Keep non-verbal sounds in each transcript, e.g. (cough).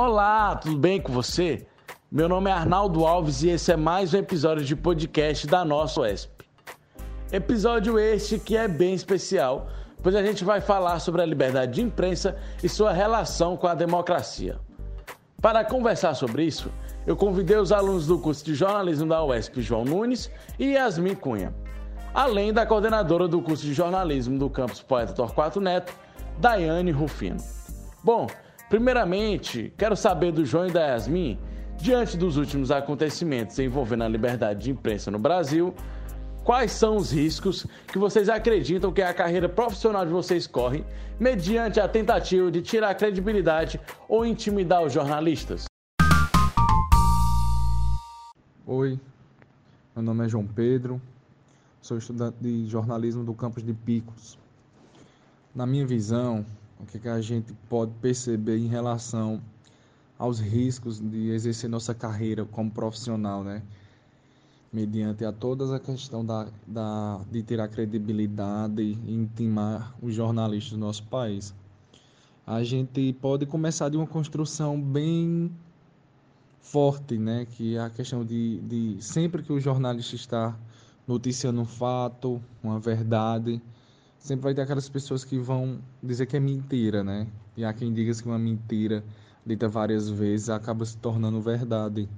Olá, tudo bem com você? Meu nome é Arnaldo Alves e esse é mais um episódio de podcast da nossa UESP. Episódio este que é bem especial, pois a gente vai falar sobre a liberdade de imprensa e sua relação com a democracia. Para conversar sobre isso, eu convidei os alunos do curso de jornalismo da UESP, João Nunes e Yasmin Cunha, além da coordenadora do curso de jornalismo do campus Poeta Torquato Neto, Daiane Rufino. Bom, Primeiramente, quero saber do João e da Yasmin, diante dos últimos acontecimentos envolvendo a liberdade de imprensa no Brasil, quais são os riscos que vocês acreditam que a carreira profissional de vocês corre mediante a tentativa de tirar a credibilidade ou intimidar os jornalistas? Oi, meu nome é João Pedro, sou estudante de jornalismo do campus de Picos. Na minha visão, o que, que a gente pode perceber em relação aos riscos de exercer nossa carreira como profissional, né? Mediante a toda a questão da, da, de ter a credibilidade e intimar os jornalistas do nosso país. A gente pode começar de uma construção bem forte, né? Que é a questão de, de sempre que o jornalista está noticiando um fato, uma verdade, sempre vai ter aquelas pessoas que vão dizer que é mentira, né? E há quem diga que uma mentira dita várias vezes acaba se tornando verdade.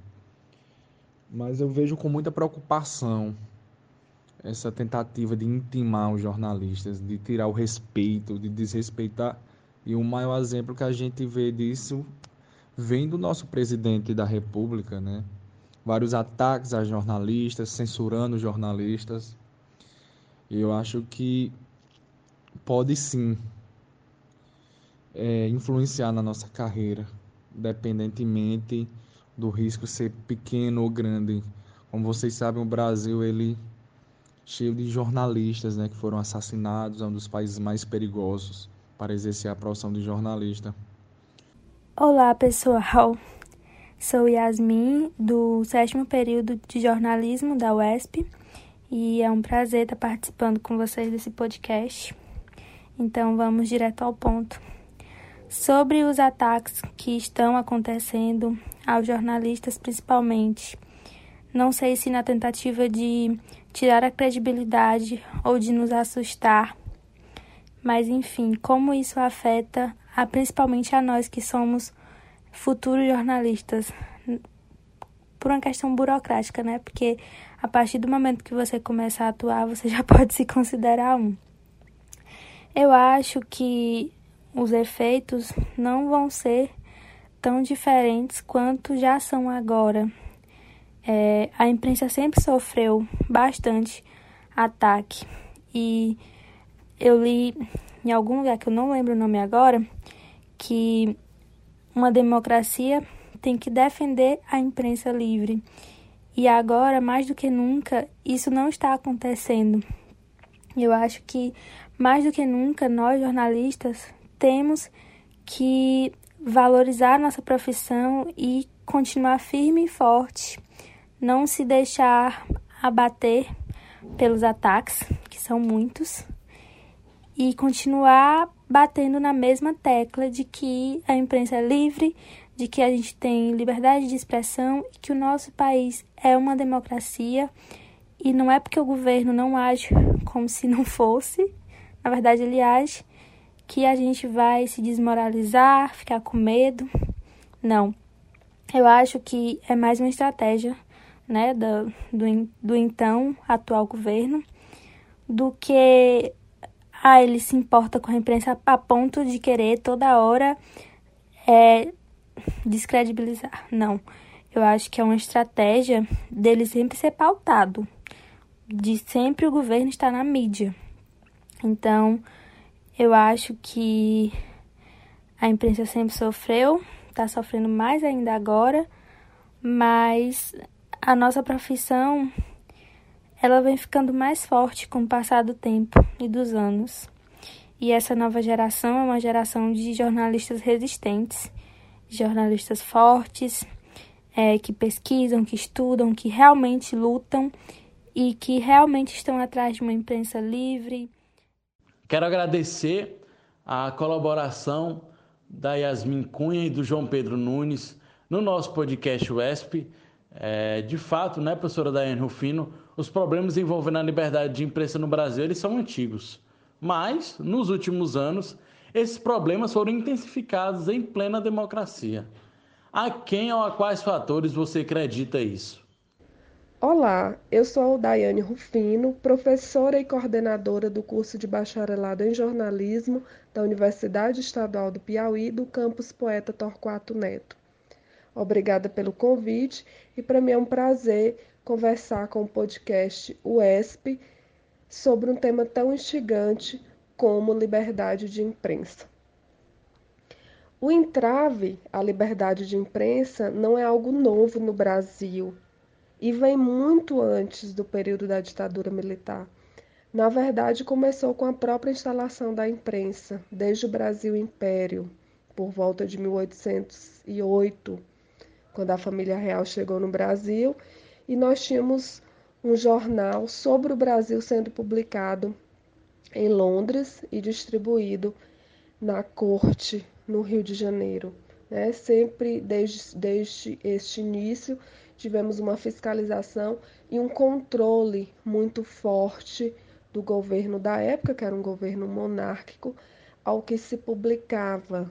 Mas eu vejo com muita preocupação essa tentativa de intimar os jornalistas, de tirar o respeito, de desrespeitar. E o maior exemplo que a gente vê disso vem do nosso presidente da República, né? Vários ataques a jornalistas, censurando jornalistas. E eu acho que pode sim é, influenciar na nossa carreira, independentemente do risco ser pequeno ou grande. Como vocês sabem, o Brasil ele cheio de jornalistas, né, que foram assassinados, é um dos países mais perigosos para exercer a profissão de jornalista. Olá, pessoal. Sou Yasmin, do sétimo período de jornalismo da UESP, e é um prazer estar participando com vocês desse podcast. Então vamos direto ao ponto. Sobre os ataques que estão acontecendo aos jornalistas, principalmente, não sei se na tentativa de tirar a credibilidade ou de nos assustar, mas enfim, como isso afeta a, principalmente a nós que somos futuros jornalistas, por uma questão burocrática, né? Porque a partir do momento que você começa a atuar, você já (laughs) pode se considerar um. Eu acho que os efeitos não vão ser tão diferentes quanto já são agora. É, a imprensa sempre sofreu bastante ataque e eu li em algum lugar que eu não lembro o nome agora que uma democracia tem que defender a imprensa livre. E agora, mais do que nunca, isso não está acontecendo. Eu acho que mais do que nunca nós jornalistas temos que valorizar nossa profissão e continuar firme e forte, não se deixar abater pelos ataques, que são muitos, e continuar batendo na mesma tecla de que a imprensa é livre, de que a gente tem liberdade de expressão e que o nosso país é uma democracia. E não é porque o governo não age como se não fosse, na verdade ele age, que a gente vai se desmoralizar, ficar com medo. Não. Eu acho que é mais uma estratégia né, do, do, do então atual governo do que ah, ele se importa com a imprensa a ponto de querer toda hora é, descredibilizar. Não. Eu acho que é uma estratégia dele sempre ser pautado de sempre o governo estar na mídia. Então, eu acho que a imprensa sempre sofreu, está sofrendo mais ainda agora, mas a nossa profissão ela vem ficando mais forte com o passar do tempo e dos anos. E essa nova geração é uma geração de jornalistas resistentes, jornalistas fortes, é, que pesquisam, que estudam, que realmente lutam e que realmente estão atrás de uma imprensa livre. Quero agradecer a colaboração da Yasmin Cunha e do João Pedro Nunes no nosso podcast UESP. É, de fato, né, professora Daiane Rufino, os problemas envolvendo a liberdade de imprensa no Brasil eles são antigos. Mas, nos últimos anos, esses problemas foram intensificados em plena democracia. A quem ou a quais fatores você acredita isso? Olá, eu sou Daiane Rufino, professora e coordenadora do curso de bacharelado em jornalismo da Universidade Estadual do Piauí, do campus Poeta Torquato Neto. Obrigada pelo convite e para mim é um prazer conversar com o podcast UESP sobre um tema tão instigante como liberdade de imprensa. O entrave à liberdade de imprensa não é algo novo no Brasil e vem muito antes do período da ditadura militar. Na verdade, começou com a própria instalação da imprensa, desde o Brasil Império, por volta de 1808, quando a família real chegou no Brasil, e nós tínhamos um jornal sobre o Brasil sendo publicado em Londres e distribuído na corte no Rio de Janeiro. Né? Sempre desde, desde este início tivemos uma fiscalização e um controle muito forte do governo da época, que era um governo monárquico, ao que se publicava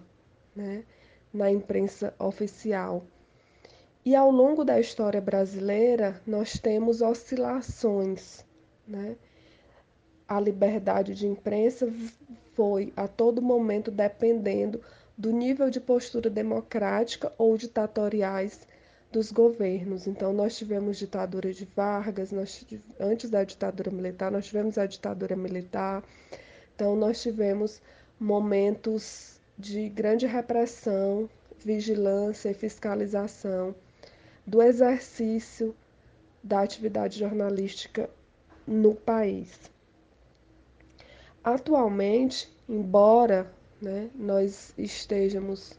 né, na imprensa oficial. E ao longo da história brasileira, nós temos oscilações. Né? A liberdade de imprensa foi a todo momento dependendo do nível de postura democrática ou ditatoriais dos governos. Então, nós tivemos ditadura de Vargas, nós, antes da ditadura militar, nós tivemos a ditadura militar. Então, nós tivemos momentos de grande repressão, vigilância e fiscalização do exercício da atividade jornalística no país. Atualmente, embora né, nós estejamos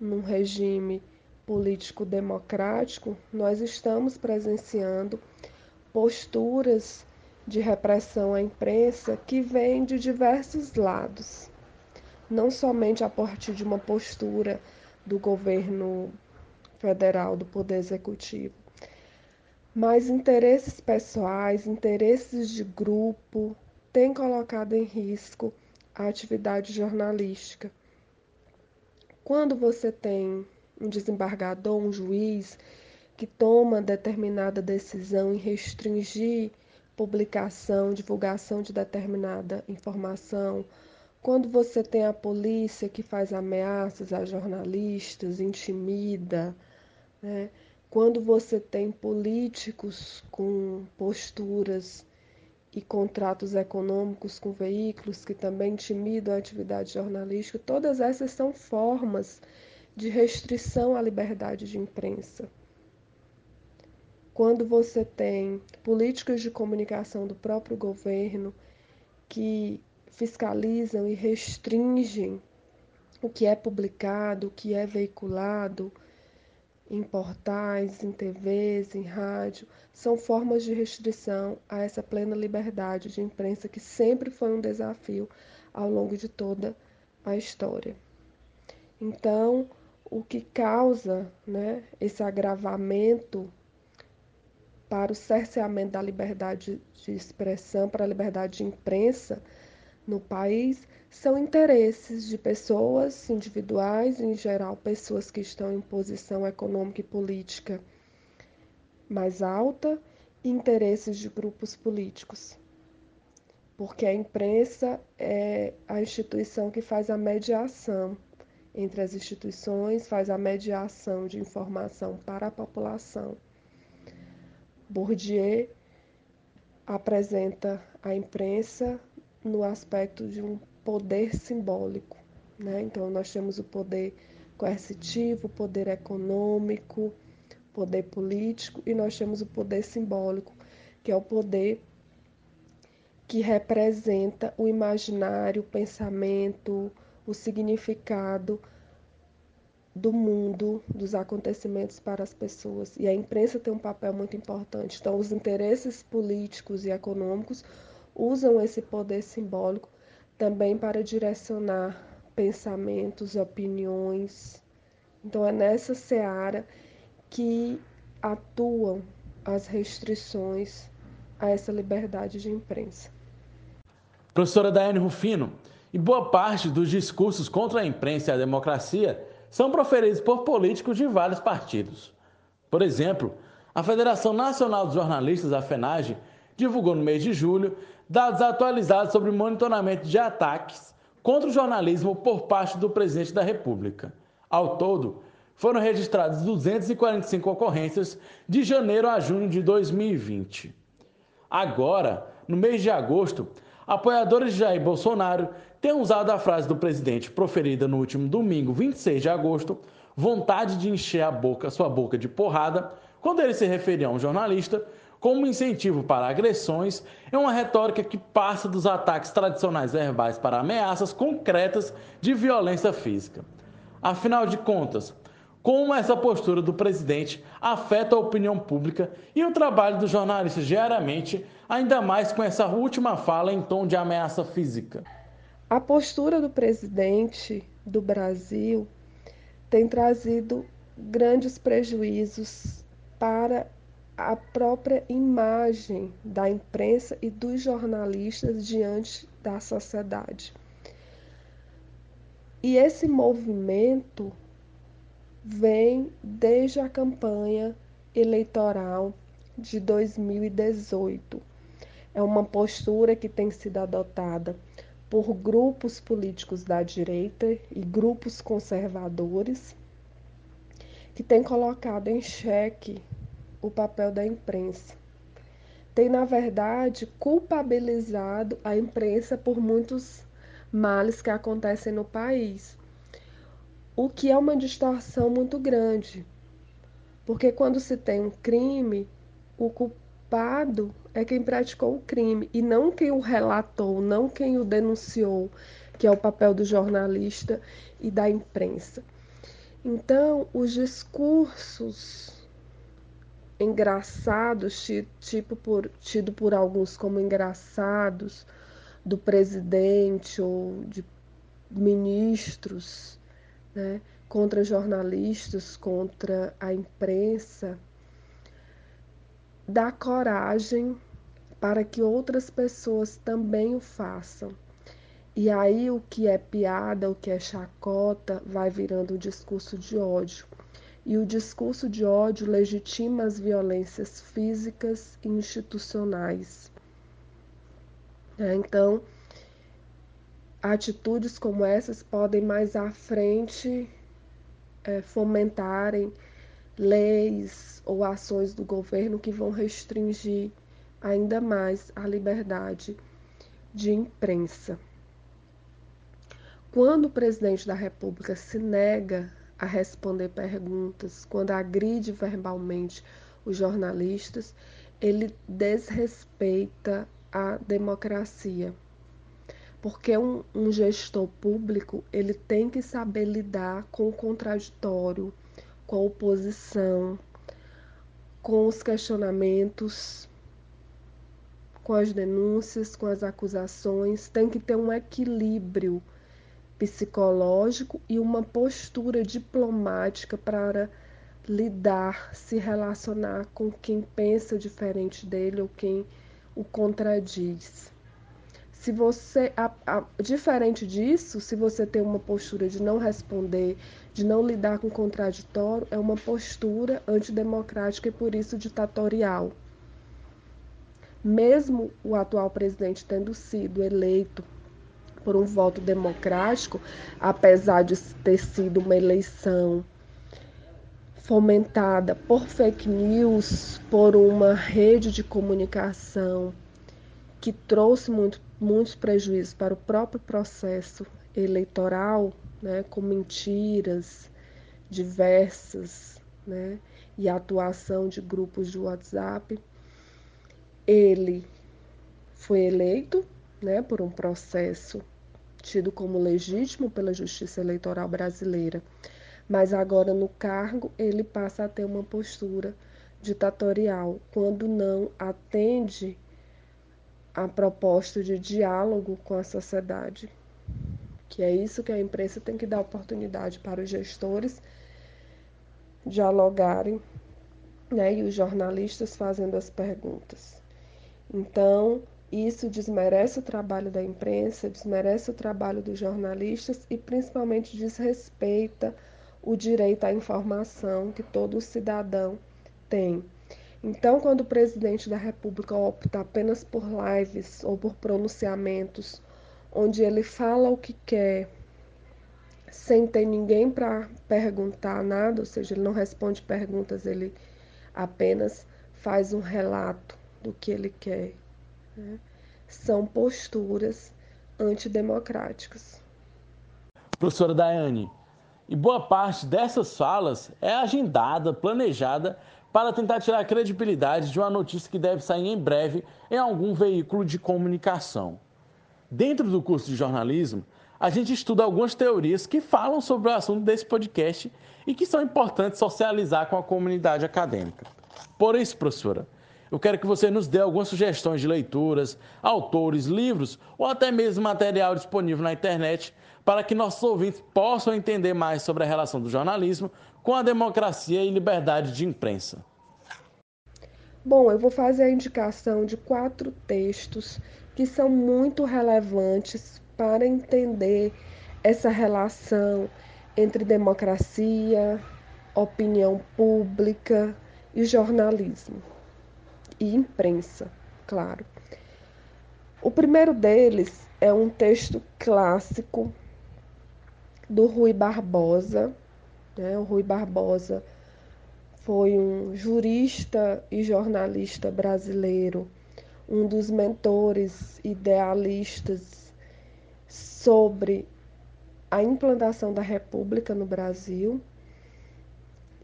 num regime político democrático, nós estamos presenciando posturas de repressão à imprensa que vêm de diversos lados, não somente a partir de uma postura do governo federal, do Poder Executivo, mas interesses pessoais, interesses de grupo têm colocado em risco a atividade jornalística. Quando você tem um desembargador, um juiz que toma determinada decisão em restringir publicação, divulgação de determinada informação, quando você tem a polícia que faz ameaças a jornalistas, intimida, né? quando você tem políticos com posturas e contratos econômicos com veículos que também intimidam a atividade jornalística, todas essas são formas de restrição à liberdade de imprensa. Quando você tem políticas de comunicação do próprio governo que fiscalizam e restringem o que é publicado, o que é veiculado, em portais, em TVs, em rádio, são formas de restrição a essa plena liberdade de imprensa que sempre foi um desafio ao longo de toda a história. Então, o que causa né, esse agravamento para o cerceamento da liberdade de expressão, para a liberdade de imprensa no país, são interesses de pessoas individuais, em geral, pessoas que estão em posição econômica e política mais alta, e interesses de grupos políticos. Porque a imprensa é a instituição que faz a mediação entre as instituições, faz a mediação de informação para a população. Bourdieu apresenta a imprensa no aspecto de um poder simbólico. Né? Então, nós temos o poder coercitivo, o poder econômico, poder político e nós temos o poder simbólico, que é o poder que representa o imaginário, o pensamento, o significado do mundo, dos acontecimentos para as pessoas. E a imprensa tem um papel muito importante. Então, os interesses políticos e econômicos usam esse poder simbólico também para direcionar pensamentos, opiniões. Então é nessa seara que atuam as restrições a essa liberdade de imprensa. Professora Daiane Rufino, e boa parte dos discursos contra a imprensa e a democracia são proferidos por políticos de vários partidos. Por exemplo, a Federação Nacional dos Jornalistas, a FENAGE, divulgou no mês de julho dados atualizados sobre o monitoramento de ataques contra o jornalismo por parte do presidente da República. Ao todo, foram registradas 245 ocorrências de janeiro a junho de 2020. Agora, no mês de agosto, apoiadores de Jair Bolsonaro têm usado a frase do presidente proferida no último domingo, 26 de agosto, vontade de encher a boca, sua boca de porrada, quando ele se referia a um jornalista, como incentivo para agressões, é uma retórica que passa dos ataques tradicionais verbais para ameaças concretas de violência física. Afinal de contas, como essa postura do presidente afeta a opinião pública e o trabalho dos jornalistas diariamente, ainda mais com essa última fala em tom de ameaça física? A postura do presidente do Brasil tem trazido grandes prejuízos para a própria imagem da imprensa e dos jornalistas diante da sociedade. E esse movimento vem desde a campanha eleitoral de 2018. É uma postura que tem sido adotada por grupos políticos da direita e grupos conservadores que têm colocado em xeque o papel da imprensa. Tem, na verdade, culpabilizado a imprensa por muitos males que acontecem no país, o que é uma distorção muito grande, porque quando se tem um crime, o culpado é quem praticou o crime e não quem o relatou, não quem o denunciou, que é o papel do jornalista e da imprensa. Então, os discursos engraçados, tipo por, tido por alguns como engraçados, do presidente ou de ministros, né, contra jornalistas, contra a imprensa, dá coragem para que outras pessoas também o façam. E aí o que é piada, o que é chacota, vai virando um discurso de ódio e o discurso de ódio legitima as violências físicas e institucionais. É, então, atitudes como essas podem mais à frente é, fomentarem leis ou ações do governo que vão restringir ainda mais a liberdade de imprensa. Quando o presidente da República se nega a responder perguntas, quando agride verbalmente os jornalistas, ele desrespeita a democracia. Porque um, um gestor público ele tem que saber lidar com o contraditório, com a oposição, com os questionamentos, com as denúncias, com as acusações, tem que ter um equilíbrio psicológico e uma postura diplomática para lidar, se relacionar com quem pensa diferente dele ou quem o contradiz. Se você, a, a, diferente disso, se você tem uma postura de não responder, de não lidar com o contraditório, é uma postura antidemocrática e por isso ditatorial. Mesmo o atual presidente tendo sido eleito por um voto democrático, apesar de ter sido uma eleição fomentada por fake news, por uma rede de comunicação que trouxe muito, muitos prejuízos para o próprio processo eleitoral, né, com mentiras diversas, né, e atuação de grupos de WhatsApp. Ele foi eleito, né, por um processo tido como legítimo pela Justiça Eleitoral brasileira, mas agora no cargo ele passa a ter uma postura ditatorial quando não atende a proposta de diálogo com a sociedade. que é isso que a imprensa tem que dar oportunidade para os gestores dialogarem né, e os jornalistas fazendo as perguntas. Então, isso desmerece o trabalho da imprensa, desmerece o trabalho dos jornalistas e principalmente desrespeita o direito à informação que todo cidadão tem. Então, quando o presidente da República opta apenas por lives ou por pronunciamentos onde ele fala o que quer, sem ter ninguém para perguntar nada, ou seja, ele não responde perguntas, ele apenas faz um relato do que ele quer. Né? São posturas antidemocráticas. Professora Daiane, e boa parte dessas falas é agendada, planejada para tentar tirar a credibilidade de uma notícia que deve sair em breve em algum veículo de comunicação. Dentro do curso de jornalismo, a gente estuda algumas teorias que falam sobre o assunto desse podcast e que são importantes socializar com a comunidade acadêmica. Por isso, professora, eu quero que você nos dê algumas sugestões de leituras, autores, livros ou até mesmo material disponível na internet para que nossos ouvintes possam entender mais sobre a relação do jornalismo com a democracia e liberdade de imprensa. Bom, eu vou fazer a indicação de quatro textos que são muito relevantes para entender essa relação entre democracia, opinião pública e jornalismo e imprensa, claro. O primeiro deles é um texto clássico do Rui Barbosa. Né? O Rui Barbosa foi um jurista e jornalista brasileiro um dos mentores idealistas sobre a implantação da República no Brasil.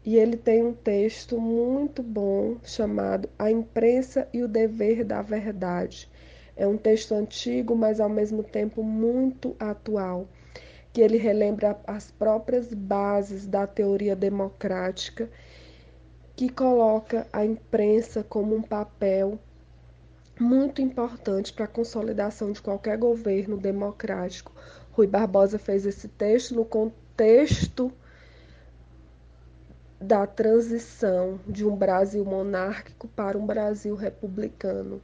E ele tem um texto muito bom chamado A Imprensa e o Dever da Verdade. É um texto antigo, mas ao mesmo tempo muito atual, que ele relembra as próprias bases da teoria democrática, que coloca a imprensa como um papel muito importante para a consolidação de qualquer governo democrático. Rui Barbosa fez esse texto no contexto da transição de um Brasil monárquico para um Brasil republicano.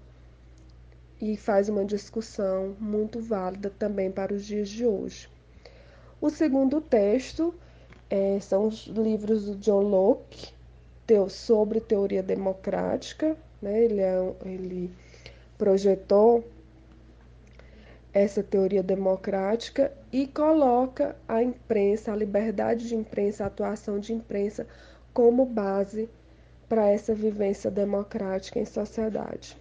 E faz uma discussão muito válida também para os dias de hoje. O segundo texto é, são os livros do John Locke sobre teoria democrática. Né? Ele, é, ele projetou essa teoria democrática e coloca a imprensa, a liberdade de imprensa, a atuação de imprensa como base para essa vivência democrática em sociedade.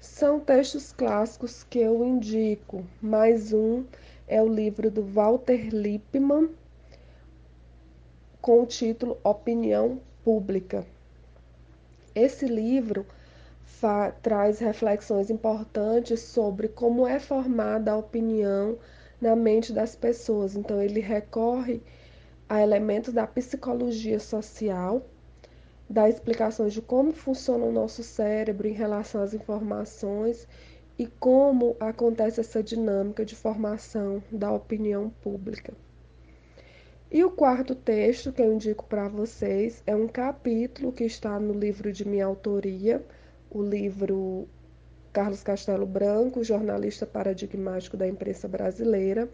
São textos clássicos que eu indico. Mais um é o livro do Walter Lippmann, com o título Opinião Pública. Esse livro traz reflexões importantes sobre como é formada a opinião na mente das pessoas. Então, ele recorre a elementos da psicologia social, dá explicações de como funciona o nosso cérebro em relação às informações e como acontece essa dinâmica de formação da opinião pública. E o quarto texto que eu indico para vocês é um capítulo que está no livro de minha autoria, o livro Carlos Castelo Branco, jornalista paradigmático da imprensa brasileira.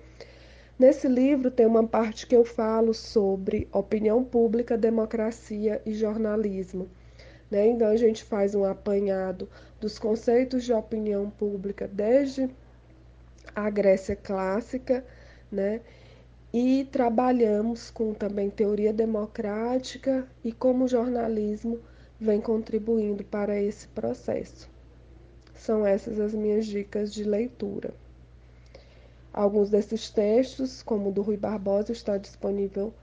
Nesse livro tem uma parte que eu falo sobre opinião pública, democracia e jornalismo. Né? Então a gente faz um apanhado dos conceitos de opinião pública desde a Grécia clássica, né? E trabalhamos com também teoria democrática e como o jornalismo vem contribuindo para esse processo. São essas as minhas dicas de leitura. Alguns desses textos, como o do Rui Barbosa, está disponível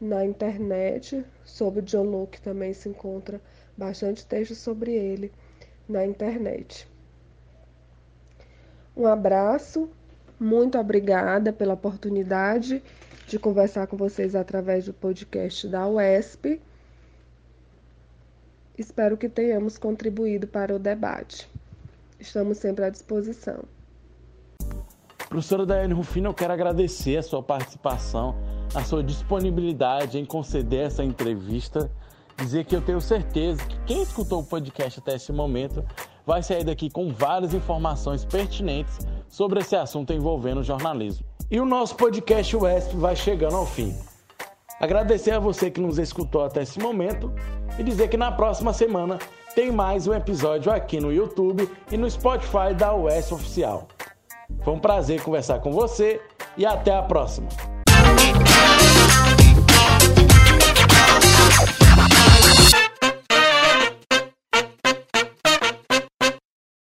na internet. Sobre John Locke também se encontra bastante texto sobre ele na internet. Um abraço, muito obrigada pela oportunidade de conversar com vocês através do podcast da UESP. Espero que tenhamos contribuído para o debate. Estamos sempre à disposição. Professora Daiane Rufino, eu quero agradecer a sua participação, a sua disponibilidade em conceder essa entrevista. Dizer que eu tenho certeza que quem escutou o podcast até esse momento vai sair daqui com várias informações pertinentes sobre esse assunto envolvendo jornalismo. E o nosso podcast UESP vai chegando ao fim. Agradecer a você que nos escutou até esse momento e dizer que na próxima semana tem mais um episódio aqui no YouTube e no Spotify da UESP Oficial. Foi um prazer conversar com você e até a próxima.